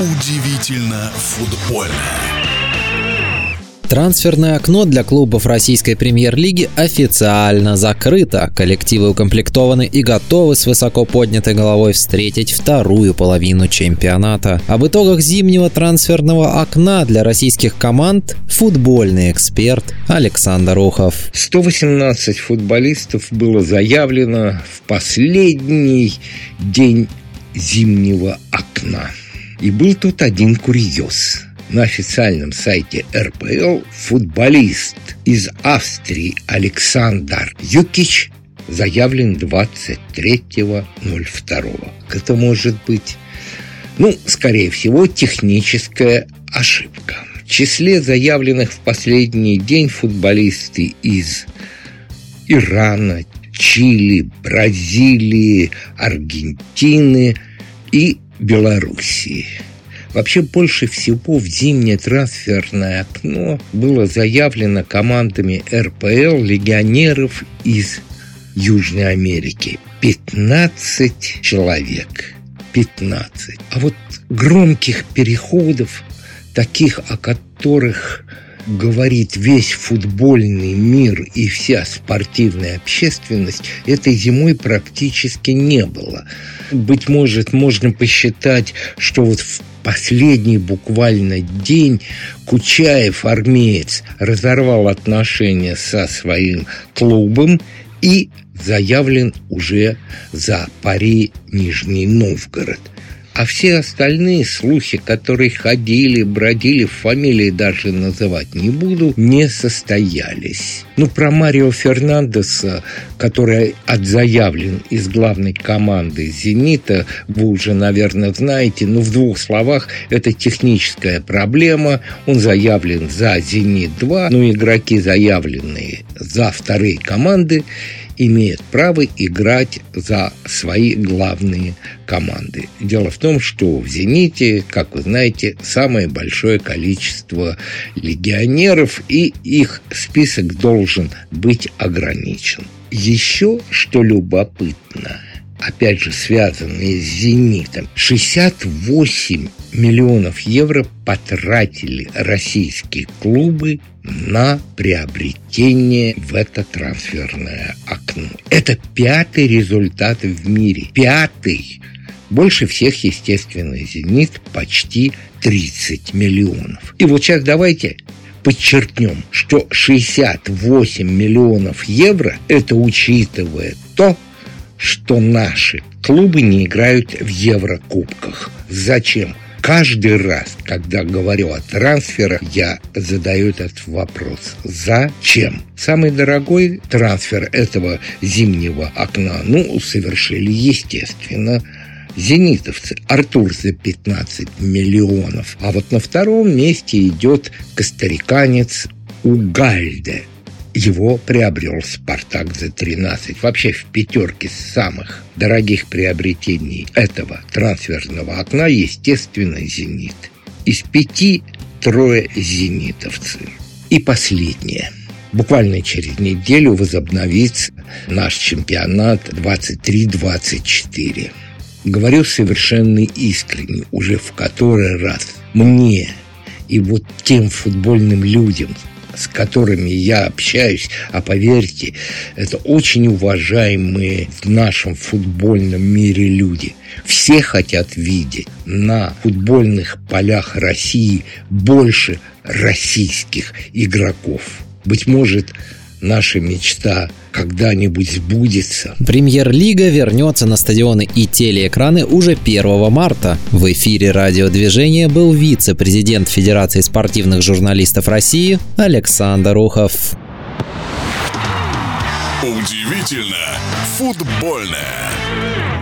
Удивительно футбольно. Трансферное окно для клубов российской премьер-лиги официально закрыто. Коллективы укомплектованы и готовы с высоко поднятой головой встретить вторую половину чемпионата. Об итогах зимнего трансферного окна для российских команд футбольный эксперт Александр Ухов. 118 футболистов было заявлено в последний день зимнего окна. И был тут один курьез. На официальном сайте РПЛ футболист из Австрии Александр Юкич заявлен 23.02. Это может быть, ну, скорее всего, техническая ошибка. В числе заявленных в последний день футболисты из Ирана, Чили, Бразилии, Аргентины и Белоруссии. Вообще больше всего в зимнее трансферное окно было заявлено командами РПЛ легионеров из Южной Америки. 15 человек. 15. А вот громких переходов, таких, о которых говорит весь футбольный мир и вся спортивная общественность, этой зимой практически не было. Быть может, можно посчитать, что вот в последний буквально день Кучаев, армеец, разорвал отношения со своим клубом и заявлен уже за пари Нижний Новгород – а все остальные слухи, которые ходили, бродили, фамилии даже называть не буду, не состоялись. Ну, про Марио Фернандеса, который отзаявлен из главной команды «Зенита», вы уже, наверное, знаете, но в двух словах, это техническая проблема. Он заявлен за «Зенит-2», но игроки, заявленные за вторые команды, имеет право играть за свои главные команды. Дело в том, что в «Зените», как вы знаете, самое большое количество легионеров, и их список должен быть ограничен. Еще что любопытно – опять же, связанные с «Зенитом». 68 миллионов евро потратили российские клубы на приобретение в это трансферное окно. Это пятый результат в мире. Пятый. Больше всех, естественно, «Зенит» почти 30 миллионов. И вот сейчас давайте подчеркнем, что 68 миллионов евро – это учитывая то, что наши клубы не играют в Еврокубках. Зачем? Каждый раз, когда говорю о трансферах, я задаю этот вопрос. Зачем? Самый дорогой трансфер этого зимнего окна, ну, совершили, естественно, зенитовцы. Артур за 15 миллионов. А вот на втором месте идет костариканец Угальде его приобрел «Спартак» за 13. Вообще в пятерке самых дорогих приобретений этого трансферного окна, естественно, «Зенит». Из пяти трое «Зенитовцы». И последнее. Буквально через неделю возобновится наш чемпионат 23-24. Говорю совершенно искренне, уже в который раз. Мне и вот тем футбольным людям, с которыми я общаюсь, а поверьте, это очень уважаемые в нашем футбольном мире люди. Все хотят видеть на футбольных полях России больше российских игроков. Быть может, наша мечта когда-нибудь сбудется. Премьер-лига вернется на стадионы и телеэкраны уже 1 марта. В эфире радиодвижения был вице-президент Федерации спортивных журналистов России Александр Ухов. Удивительно футбольное.